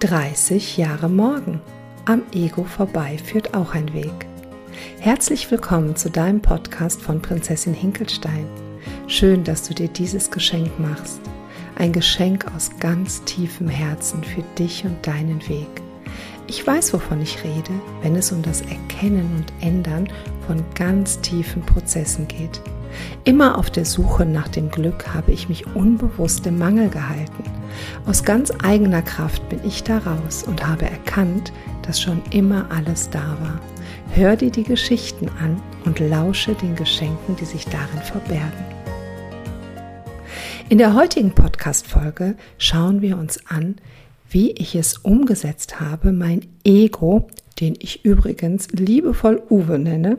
30 Jahre morgen. Am Ego vorbei führt auch ein Weg. Herzlich willkommen zu deinem Podcast von Prinzessin Hinkelstein. Schön, dass du dir dieses Geschenk machst. Ein Geschenk aus ganz tiefem Herzen für dich und deinen Weg. Ich weiß, wovon ich rede, wenn es um das Erkennen und Ändern von ganz tiefen Prozessen geht. Immer auf der Suche nach dem Glück habe ich mich unbewusst im Mangel gehalten. Aus ganz eigener Kraft bin ich daraus und habe erkannt, dass schon immer alles da war. Hör dir die Geschichten an und lausche den Geschenken, die sich darin verbergen. In der heutigen Podcast-Folge schauen wir uns an, wie ich es umgesetzt habe, mein Ego, den ich übrigens liebevoll Uwe nenne,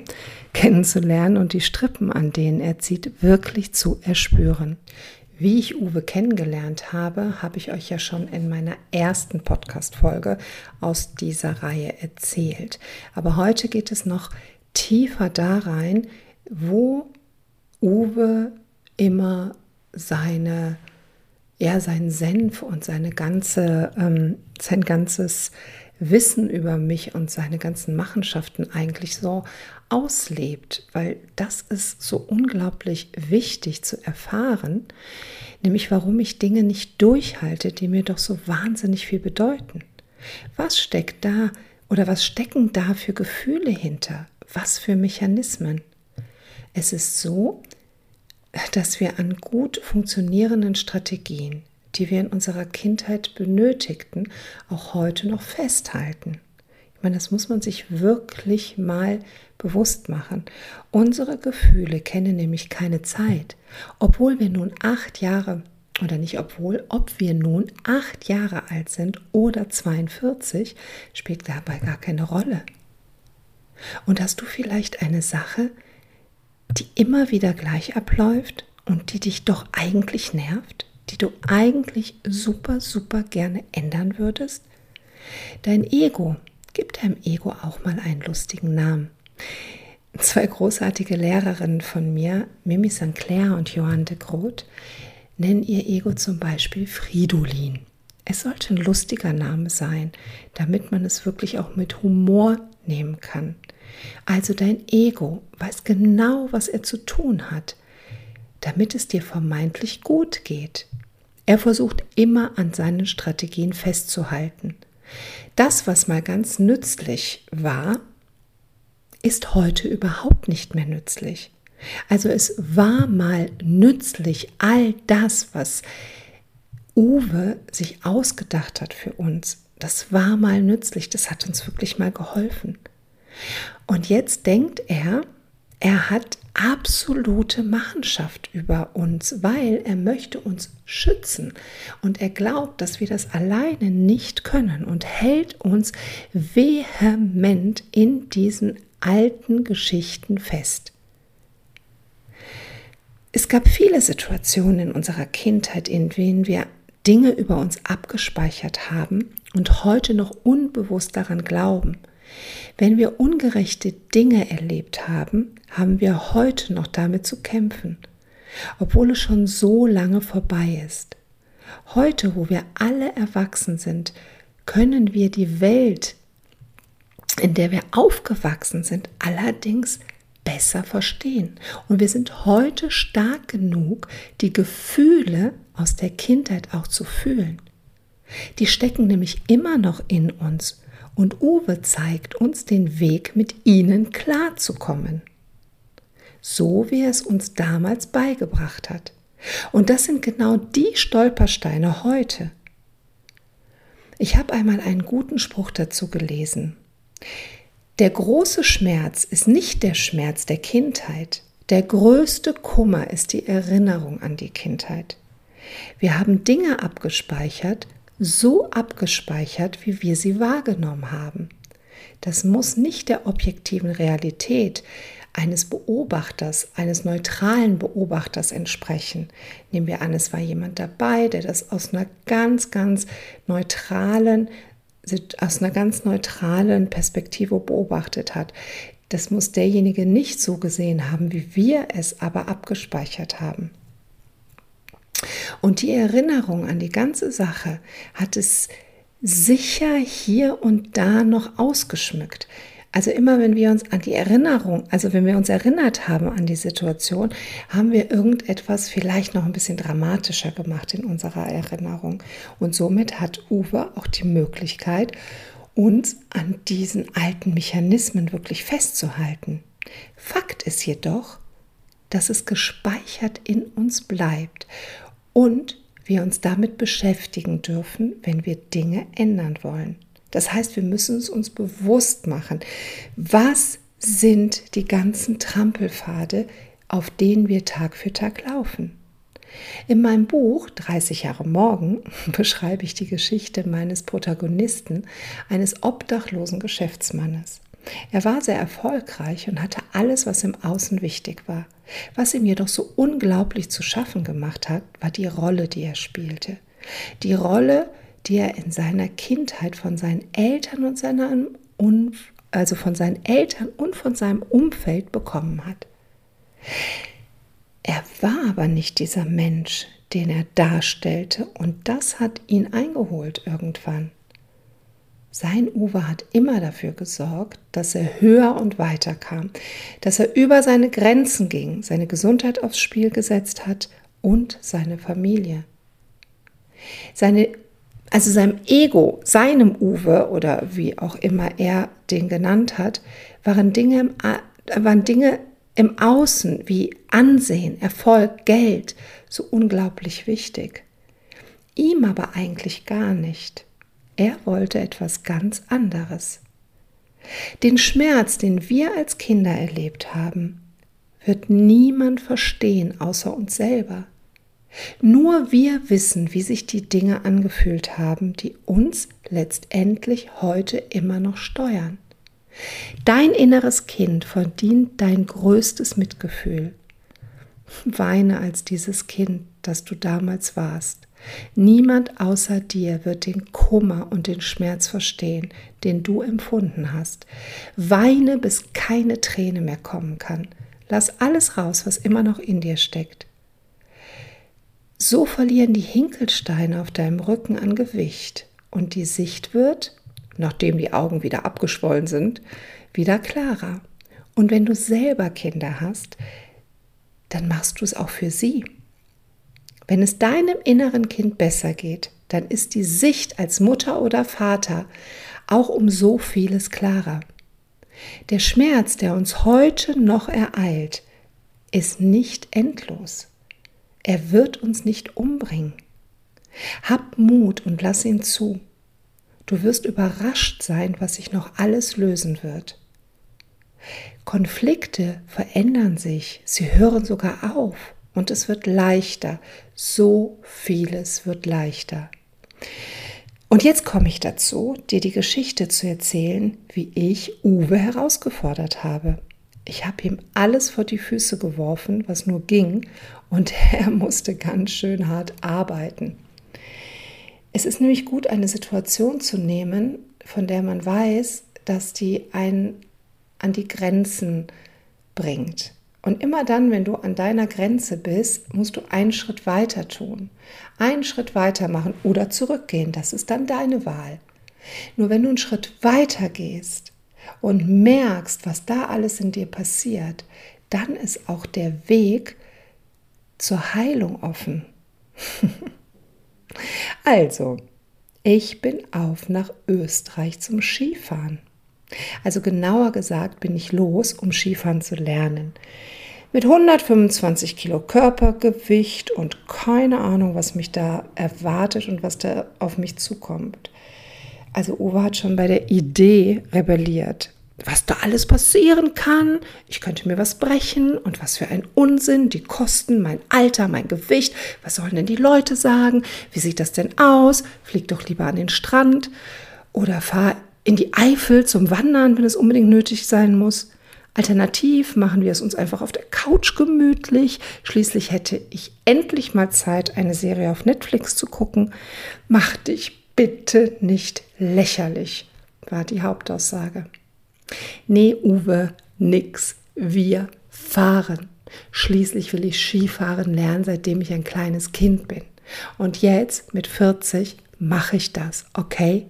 kennenzulernen und die Strippen, an denen er zieht, wirklich zu erspüren. Wie ich Uwe kennengelernt habe, habe ich euch ja schon in meiner ersten Podcast-Folge aus dieser Reihe erzählt. Aber heute geht es noch tiefer da rein, wo Uwe immer seine ja seinen Senf und seine ganze, ähm, sein ganzes Wissen über mich und seine ganzen Machenschaften eigentlich so auslebt, weil das ist so unglaublich wichtig zu erfahren, nämlich warum ich Dinge nicht durchhalte, die mir doch so wahnsinnig viel bedeuten. Was steckt da oder was stecken da für Gefühle hinter? Was für Mechanismen? Es ist so, dass wir an gut funktionierenden Strategien, die wir in unserer Kindheit benötigten, auch heute noch festhalten. Ich meine, das muss man sich wirklich mal bewusst machen. Unsere Gefühle kennen nämlich keine Zeit. Obwohl wir nun acht Jahre, oder nicht obwohl, ob wir nun acht Jahre alt sind oder 42, spielt dabei gar keine Rolle. Und hast du vielleicht eine Sache, die immer wieder gleich abläuft und die dich doch eigentlich nervt, die du eigentlich super, super gerne ändern würdest? Dein Ego, gib deinem Ego auch mal einen lustigen Namen. Zwei großartige Lehrerinnen von mir, Mimi St. Clair und Johann de Groot, nennen ihr Ego zum Beispiel Fridolin. Es sollte ein lustiger Name sein, damit man es wirklich auch mit Humor nehmen kann. Also dein Ego weiß genau, was er zu tun hat, damit es dir vermeintlich gut geht. Er versucht immer an seinen Strategien festzuhalten. Das, was mal ganz nützlich war, ist heute überhaupt nicht mehr nützlich. Also es war mal nützlich, all das, was Uwe sich ausgedacht hat für uns. Das war mal nützlich, das hat uns wirklich mal geholfen. Und jetzt denkt er, er hat absolute Machenschaft über uns, weil er möchte uns schützen. Und er glaubt, dass wir das alleine nicht können und hält uns vehement in diesen alten Geschichten fest. Es gab viele Situationen in unserer Kindheit, in denen wir Dinge über uns abgespeichert haben und heute noch unbewusst daran glauben. Wenn wir ungerechte Dinge erlebt haben, haben wir heute noch damit zu kämpfen, obwohl es schon so lange vorbei ist. Heute, wo wir alle erwachsen sind, können wir die Welt, in der wir aufgewachsen sind, allerdings besser verstehen. Und wir sind heute stark genug, die Gefühle aus der Kindheit auch zu fühlen. Die stecken nämlich immer noch in uns und Uwe zeigt uns den Weg, mit ihnen klarzukommen. So wie er es uns damals beigebracht hat. Und das sind genau die Stolpersteine heute. Ich habe einmal einen guten Spruch dazu gelesen. Der große Schmerz ist nicht der Schmerz der Kindheit. Der größte Kummer ist die Erinnerung an die Kindheit. Wir haben Dinge abgespeichert, so abgespeichert, wie wir sie wahrgenommen haben. Das muss nicht der objektiven Realität eines Beobachters, eines neutralen Beobachters entsprechen. Nehmen wir an, es war jemand dabei, der das aus einer ganz, ganz neutralen, aus einer ganz neutralen Perspektive beobachtet hat. Das muss derjenige nicht so gesehen haben, wie wir es aber abgespeichert haben. Und die Erinnerung an die ganze Sache hat es sicher hier und da noch ausgeschmückt. Also immer wenn wir uns an die Erinnerung, also wenn wir uns erinnert haben an die Situation, haben wir irgendetwas vielleicht noch ein bisschen dramatischer gemacht in unserer Erinnerung. Und somit hat Uwe auch die Möglichkeit, uns an diesen alten Mechanismen wirklich festzuhalten. Fakt ist jedoch, dass es gespeichert in uns bleibt und wir uns damit beschäftigen dürfen, wenn wir Dinge ändern wollen. Das heißt, wir müssen es uns bewusst machen. Was sind die ganzen Trampelpfade, auf denen wir Tag für Tag laufen? In meinem Buch 30 Jahre Morgen beschreibe ich die Geschichte meines Protagonisten, eines obdachlosen Geschäftsmannes. Er war sehr erfolgreich und hatte alles, was im Außen wichtig war. Was ihm jedoch so unglaublich zu schaffen gemacht hat, war die Rolle, die er spielte. Die Rolle, die er in seiner Kindheit von seinen Eltern und seiner also von seinen Eltern und von seinem Umfeld bekommen hat. Er war aber nicht dieser Mensch, den er darstellte, und das hat ihn eingeholt irgendwann. Sein Uwe hat immer dafür gesorgt, dass er höher und weiter kam, dass er über seine Grenzen ging, seine Gesundheit aufs Spiel gesetzt hat und seine Familie. Seine also seinem Ego, seinem Uwe oder wie auch immer er den genannt hat, waren Dinge im, waren Dinge im Außen wie Ansehen, Erfolg, Geld so unglaublich wichtig. Ihm aber eigentlich gar nicht. Er wollte etwas ganz anderes. Den Schmerz, den wir als Kinder erlebt haben, wird niemand verstehen außer uns selber. Nur wir wissen, wie sich die Dinge angefühlt haben, die uns letztendlich heute immer noch steuern. Dein inneres Kind verdient dein größtes Mitgefühl. Weine als dieses Kind, das du damals warst. Niemand außer dir wird den Kummer und den Schmerz verstehen, den du empfunden hast. Weine, bis keine Träne mehr kommen kann. Lass alles raus, was immer noch in dir steckt. So verlieren die Hinkelsteine auf deinem Rücken an Gewicht und die Sicht wird, nachdem die Augen wieder abgeschwollen sind, wieder klarer. Und wenn du selber Kinder hast, dann machst du es auch für sie. Wenn es deinem inneren Kind besser geht, dann ist die Sicht als Mutter oder Vater auch um so vieles klarer. Der Schmerz, der uns heute noch ereilt, ist nicht endlos. Er wird uns nicht umbringen. Hab Mut und lass ihn zu. Du wirst überrascht sein, was sich noch alles lösen wird. Konflikte verändern sich, sie hören sogar auf und es wird leichter. So vieles wird leichter. Und jetzt komme ich dazu, dir die Geschichte zu erzählen, wie ich Uwe herausgefordert habe. Ich habe ihm alles vor die Füße geworfen, was nur ging, und er musste ganz schön hart arbeiten. Es ist nämlich gut, eine Situation zu nehmen, von der man weiß, dass die einen an die Grenzen bringt. Und immer dann, wenn du an deiner Grenze bist, musst du einen Schritt weiter tun. Einen Schritt weiter machen oder zurückgehen. Das ist dann deine Wahl. Nur wenn du einen Schritt weiter gehst und merkst, was da alles in dir passiert, dann ist auch der Weg zur Heilung offen. also, ich bin auf nach Österreich zum Skifahren. Also genauer gesagt bin ich los, um Skifahren zu lernen. Mit 125 Kilo Körpergewicht und keine Ahnung, was mich da erwartet und was da auf mich zukommt. Also Uwe hat schon bei der Idee rebelliert was da alles passieren kann. Ich könnte mir was brechen und was für ein Unsinn, die Kosten, mein Alter, mein Gewicht. Was sollen denn die Leute sagen? Wie sieht das denn aus? Flieg doch lieber an den Strand oder fahr in die Eifel zum Wandern, wenn es unbedingt nötig sein muss. Alternativ machen wir es uns einfach auf der Couch gemütlich. Schließlich hätte ich endlich mal Zeit, eine Serie auf Netflix zu gucken. Mach dich bitte nicht lächerlich, war die Hauptaussage. Nee, Uwe, nix. Wir fahren. Schließlich will ich Skifahren lernen, seitdem ich ein kleines Kind bin. Und jetzt, mit 40, mache ich das, okay?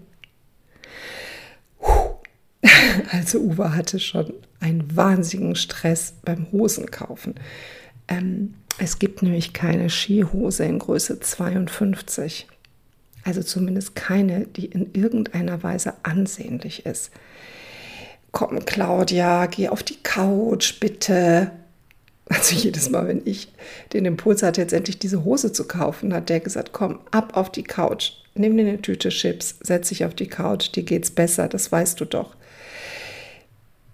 Also Uwe hatte schon einen wahnsinnigen Stress beim Hosenkaufen. Ähm, es gibt nämlich keine Skihose in Größe 52. Also zumindest keine, die in irgendeiner Weise ansehnlich ist. Komm, Claudia, geh auf die Couch, bitte. Also jedes Mal, wenn ich den Impuls hatte, jetzt endlich diese Hose zu kaufen, hat der gesagt, komm, ab auf die Couch, nimm dir eine Tüte Chips, setz dich auf die Couch, dir geht's besser, das weißt du doch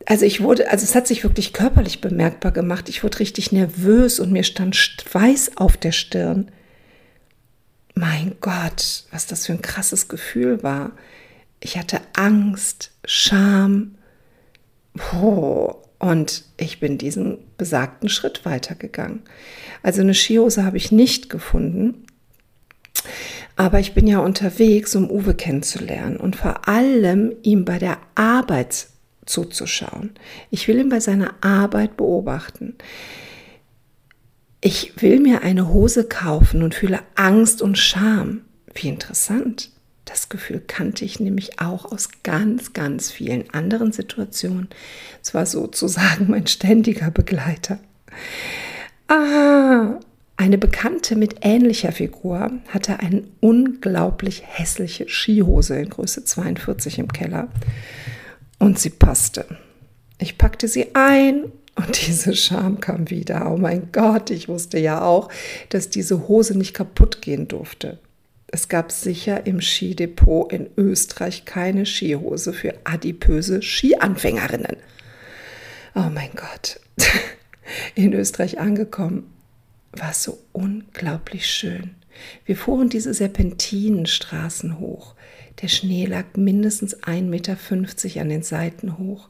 also ich wurde, also es hat sich wirklich körperlich bemerkbar gemacht. Ich wurde richtig nervös und mir stand Schweiß auf der Stirn. Mein Gott, was das für ein krasses Gefühl war. Ich hatte Angst, Scham. Oh, und ich bin diesen besagten Schritt weitergegangen. Also eine Skihose habe ich nicht gefunden. Aber ich bin ja unterwegs, um Uwe kennenzulernen und vor allem ihm bei der Arbeit zuzuschauen. Ich will ihn bei seiner Arbeit beobachten. Ich will mir eine Hose kaufen und fühle Angst und Scham. Wie interessant. Das Gefühl kannte ich nämlich auch aus ganz, ganz vielen anderen Situationen. Es war sozusagen mein ständiger Begleiter. Ah, eine Bekannte mit ähnlicher Figur hatte eine unglaublich hässliche Skihose in Größe 42 im Keller und sie passte. Ich packte sie ein und diese Scham kam wieder. Oh mein Gott, ich wusste ja auch, dass diese Hose nicht kaputt gehen durfte. Es gab sicher im Skidepot in Österreich keine Skihose für adipöse Skianfängerinnen. Oh mein Gott. In Österreich angekommen, war es so unglaublich schön. Wir fuhren diese Serpentinenstraßen hoch. Der Schnee lag mindestens 1,50 Meter an den Seiten hoch.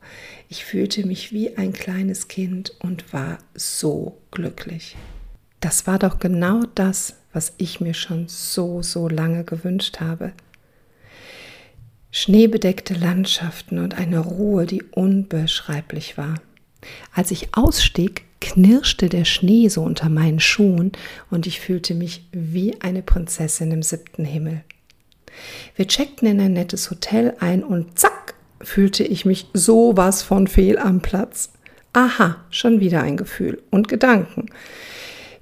Ich fühlte mich wie ein kleines Kind und war so glücklich. Das war doch genau das, was ich mir schon so, so lange gewünscht habe. Schneebedeckte Landschaften und eine Ruhe, die unbeschreiblich war. Als ich ausstieg, knirschte der Schnee so unter meinen Schuhen und ich fühlte mich wie eine Prinzessin im siebten Himmel. Wir checkten in ein nettes Hotel ein und zack, fühlte ich mich sowas von fehl am Platz. Aha, schon wieder ein Gefühl und Gedanken.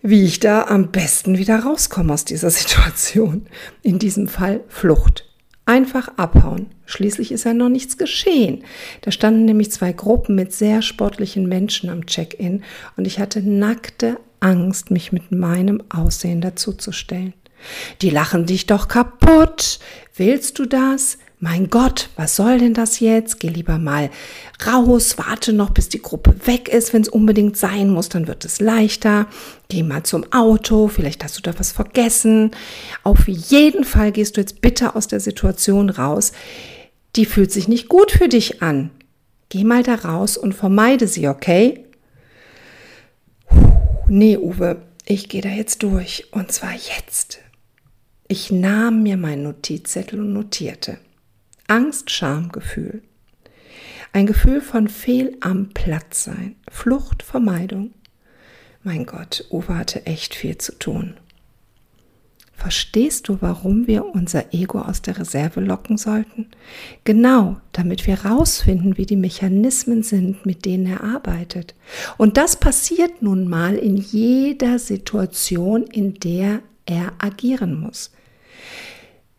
Wie ich da am besten wieder rauskomme aus dieser Situation. In diesem Fall Flucht. Einfach abhauen. Schließlich ist ja noch nichts geschehen. Da standen nämlich zwei Gruppen mit sehr sportlichen Menschen am Check-in und ich hatte nackte Angst, mich mit meinem Aussehen dazuzustellen. Die lachen dich doch kaputt. Willst du das? Mein Gott, was soll denn das jetzt? Geh lieber mal raus, warte noch, bis die Gruppe weg ist. Wenn es unbedingt sein muss, dann wird es leichter. Geh mal zum Auto, vielleicht hast du da was vergessen. Auf jeden Fall gehst du jetzt bitte aus der Situation raus. Die fühlt sich nicht gut für dich an. Geh mal da raus und vermeide sie, okay? Nee, Uwe, ich gehe da jetzt durch. Und zwar jetzt. Ich nahm mir meinen Notizzettel und notierte. Angst, Schamgefühl. Ein Gefühl von Fehl am Platz sein, Flucht, Vermeidung. Mein Gott, Uwe hatte echt viel zu tun. Verstehst du, warum wir unser Ego aus der Reserve locken sollten? Genau, damit wir rausfinden, wie die Mechanismen sind, mit denen er arbeitet. Und das passiert nun mal in jeder Situation, in der er agieren muss.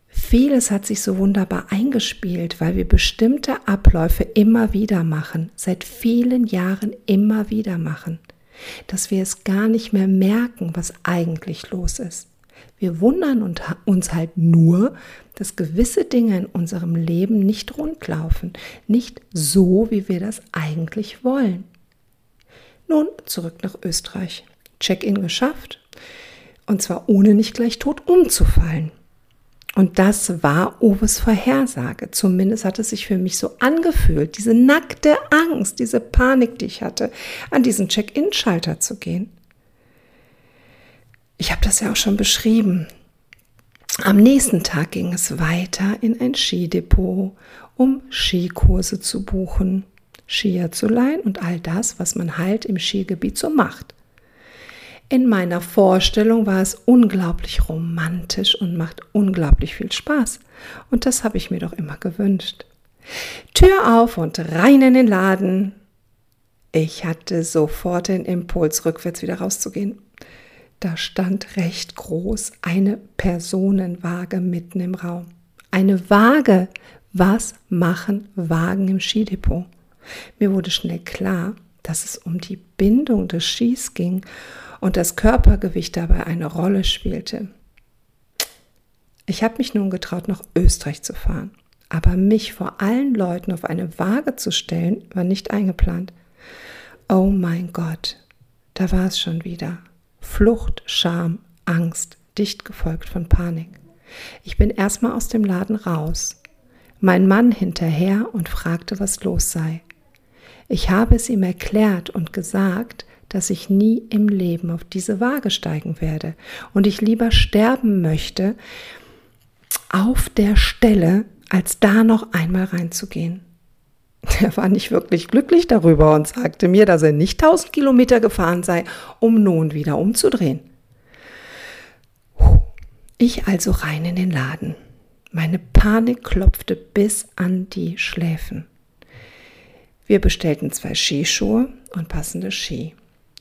Vieles hat sich so wunderbar eingespielt, weil wir bestimmte Abläufe immer wieder machen, seit vielen Jahren immer wieder machen, dass wir es gar nicht mehr merken, was eigentlich los ist. Wir wundern uns halt nur, dass gewisse Dinge in unserem Leben nicht rundlaufen, nicht so, wie wir das eigentlich wollen. Nun zurück nach Österreich. Check-in geschafft und zwar ohne nicht gleich tot umzufallen. Und das war Uwes Vorhersage. Zumindest hat es sich für mich so angefühlt, diese nackte Angst, diese Panik, die ich hatte, an diesen Check-in-Schalter zu gehen. Ich habe das ja auch schon beschrieben. Am nächsten Tag ging es weiter in ein Skidepot, um Skikurse zu buchen, Skier zu leihen und all das, was man halt im Skigebiet so macht. In meiner Vorstellung war es unglaublich romantisch und macht unglaublich viel Spaß. Und das habe ich mir doch immer gewünscht. Tür auf und rein in den Laden. Ich hatte sofort den Impuls, rückwärts wieder rauszugehen. Da stand recht groß eine Personenwaage mitten im Raum. Eine Waage. Was machen Wagen im Skidepot? Mir wurde schnell klar, dass es um die Bindung des Skis ging und das Körpergewicht dabei eine Rolle spielte. Ich habe mich nun getraut, nach Österreich zu fahren. Aber mich vor allen Leuten auf eine Waage zu stellen, war nicht eingeplant. Oh mein Gott, da war es schon wieder. Flucht, Scham, Angst, dicht gefolgt von Panik. Ich bin erstmal aus dem Laden raus. Mein Mann hinterher und fragte, was los sei. Ich habe es ihm erklärt und gesagt, dass ich nie im Leben auf diese Waage steigen werde und ich lieber sterben möchte auf der Stelle, als da noch einmal reinzugehen. Er war nicht wirklich glücklich darüber und sagte mir, dass er nicht 1000 Kilometer gefahren sei, um nun wieder umzudrehen. Ich also rein in den Laden. Meine Panik klopfte bis an die Schläfen. Wir bestellten zwei Skischuhe und passende Ski.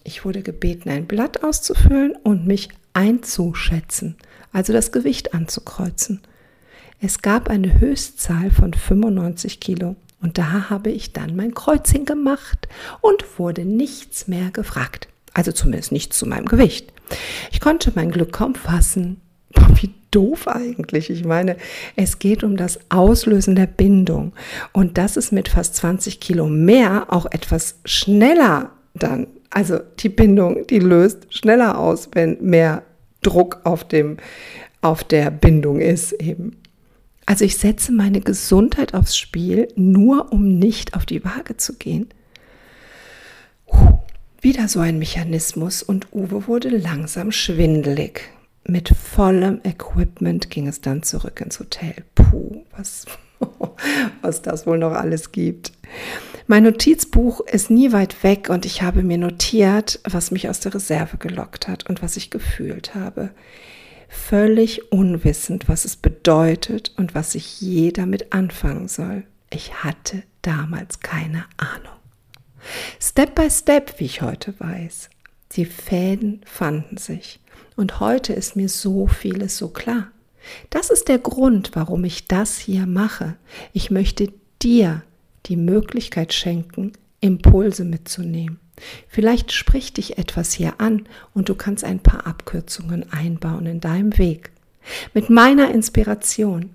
Ich wurde gebeten, ein Blatt auszufüllen und mich einzuschätzen, also das Gewicht anzukreuzen. Es gab eine Höchstzahl von 95 Kilo und da habe ich dann mein Kreuzchen gemacht und wurde nichts mehr gefragt. Also zumindest nichts zu meinem Gewicht. Ich konnte mein Glück kaum fassen. Wie doof eigentlich. Ich meine, es geht um das Auslösen der Bindung. Und das ist mit fast 20 Kilo mehr auch etwas schneller dann. Also die Bindung, die löst schneller aus, wenn mehr Druck auf dem, auf der Bindung ist eben. Also ich setze meine Gesundheit aufs Spiel, nur um nicht auf die Waage zu gehen. Wieder so ein Mechanismus und Uwe wurde langsam schwindelig. Mit vollem Equipment ging es dann zurück ins Hotel. Puh, was, was das wohl noch alles gibt. Mein Notizbuch ist nie weit weg und ich habe mir notiert, was mich aus der Reserve gelockt hat und was ich gefühlt habe völlig unwissend, was es bedeutet und was sich je damit anfangen soll. Ich hatte damals keine Ahnung. Step by Step, wie ich heute weiß. Die Fäden fanden sich. Und heute ist mir so vieles so klar. Das ist der Grund, warum ich das hier mache. Ich möchte dir die Möglichkeit schenken, Impulse mitzunehmen. Vielleicht spricht dich etwas hier an und du kannst ein paar Abkürzungen einbauen in deinem Weg. Mit meiner Inspiration.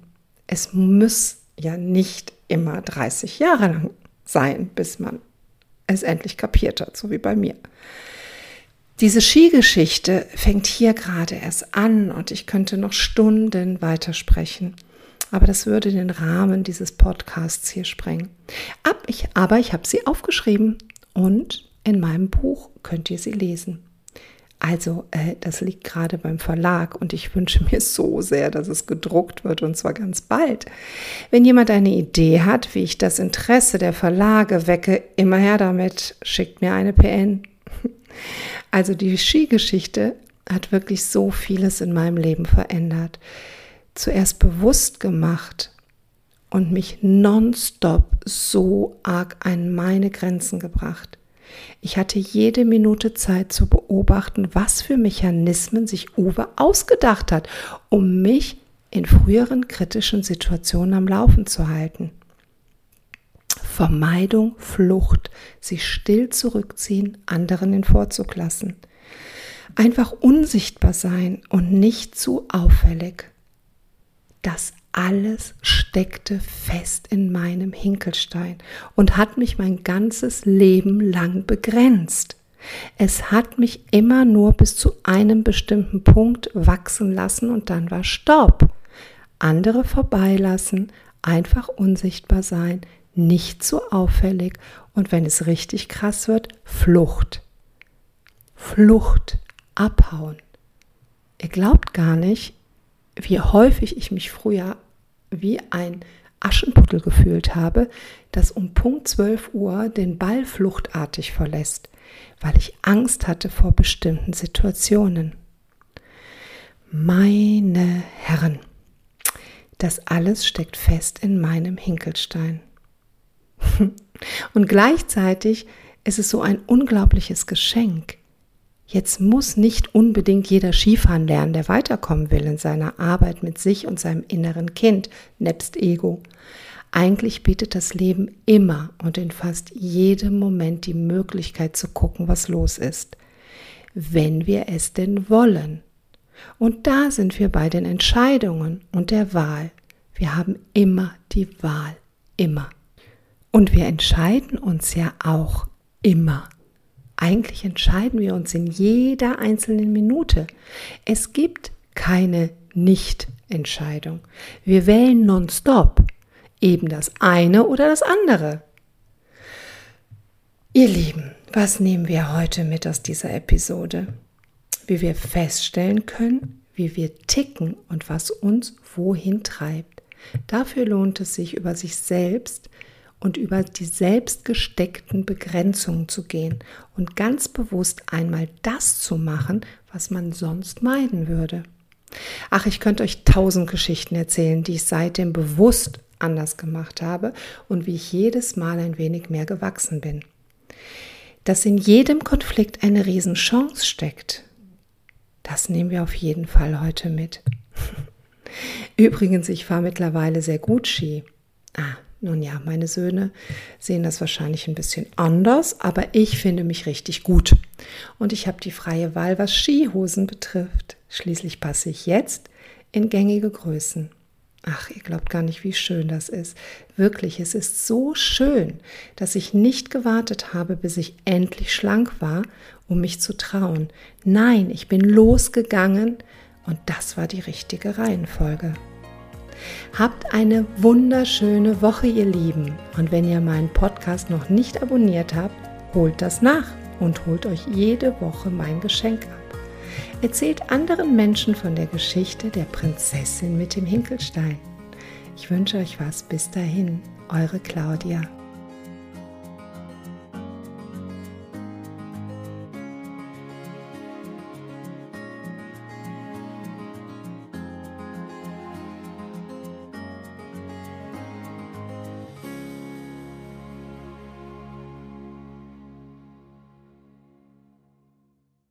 Es muss ja nicht immer 30 Jahre lang sein, bis man es endlich kapiert hat, so wie bei mir. Diese Skigeschichte fängt hier gerade erst an und ich könnte noch Stunden weitersprechen. Aber das würde den Rahmen dieses Podcasts hier sprengen. Ab ich, aber ich habe sie aufgeschrieben und in meinem Buch könnt ihr sie lesen. Also, äh, das liegt gerade beim Verlag und ich wünsche mir so sehr, dass es gedruckt wird und zwar ganz bald. Wenn jemand eine Idee hat, wie ich das Interesse der Verlage wecke, immer her damit, schickt mir eine PN. Also, die Skigeschichte hat wirklich so vieles in meinem Leben verändert. Zuerst bewusst gemacht und mich nonstop so arg an meine Grenzen gebracht. Ich hatte jede Minute Zeit zu beobachten, was für Mechanismen sich Uwe ausgedacht hat, um mich in früheren kritischen Situationen am Laufen zu halten. Vermeidung, Flucht, sich still zurückziehen, anderen den Vorzug lassen. Einfach unsichtbar sein und nicht zu auffällig. Das alles steckte fest in meinem Hinkelstein und hat mich mein ganzes Leben lang begrenzt. Es hat mich immer nur bis zu einem bestimmten Punkt wachsen lassen und dann war Stopp. Andere vorbeilassen, einfach unsichtbar sein, nicht so auffällig und wenn es richtig krass wird, Flucht. Flucht, abhauen. Ihr glaubt gar nicht, wie häufig ich mich früher wie ein Aschenputtel gefühlt habe, das um Punkt 12 Uhr den Ball fluchtartig verlässt. weil ich Angst hatte vor bestimmten Situationen. Meine Herren, das alles steckt fest in meinem Hinkelstein. Und gleichzeitig ist es so ein unglaubliches Geschenk. Jetzt muss nicht unbedingt jeder Skifahren lernen, der weiterkommen will in seiner Arbeit mit sich und seinem inneren Kind, nebst Ego. Eigentlich bietet das Leben immer und in fast jedem Moment die Möglichkeit zu gucken, was los ist. Wenn wir es denn wollen. Und da sind wir bei den Entscheidungen und der Wahl. Wir haben immer die Wahl. Immer. Und wir entscheiden uns ja auch immer. Eigentlich entscheiden wir uns in jeder einzelnen Minute. Es gibt keine Nicht-Entscheidung. Wir wählen nonstop eben das eine oder das andere. Ihr Lieben, was nehmen wir heute mit aus dieser Episode? Wie wir feststellen können, wie wir ticken und was uns wohin treibt. Dafür lohnt es sich, über sich selbst und über die selbst gesteckten Begrenzungen zu gehen und ganz bewusst einmal das zu machen, was man sonst meiden würde. Ach, ich könnte euch tausend Geschichten erzählen, die ich seitdem bewusst anders gemacht habe und wie ich jedes Mal ein wenig mehr gewachsen bin. Dass in jedem Konflikt eine Riesenchance steckt, das nehmen wir auf jeden Fall heute mit. Übrigens, ich fahre mittlerweile sehr gut Ski. Ah, nun ja, meine Söhne sehen das wahrscheinlich ein bisschen anders, aber ich finde mich richtig gut. Und ich habe die freie Wahl, was Skihosen betrifft. Schließlich passe ich jetzt in gängige Größen. Ach, ihr glaubt gar nicht, wie schön das ist. Wirklich, es ist so schön, dass ich nicht gewartet habe, bis ich endlich schlank war, um mich zu trauen. Nein, ich bin losgegangen und das war die richtige Reihenfolge. Habt eine wunderschöne Woche, ihr Lieben. Und wenn ihr meinen Podcast noch nicht abonniert habt, holt das nach und holt euch jede Woche mein Geschenk ab. Erzählt anderen Menschen von der Geschichte der Prinzessin mit dem Hinkelstein. Ich wünsche euch was. Bis dahin, eure Claudia.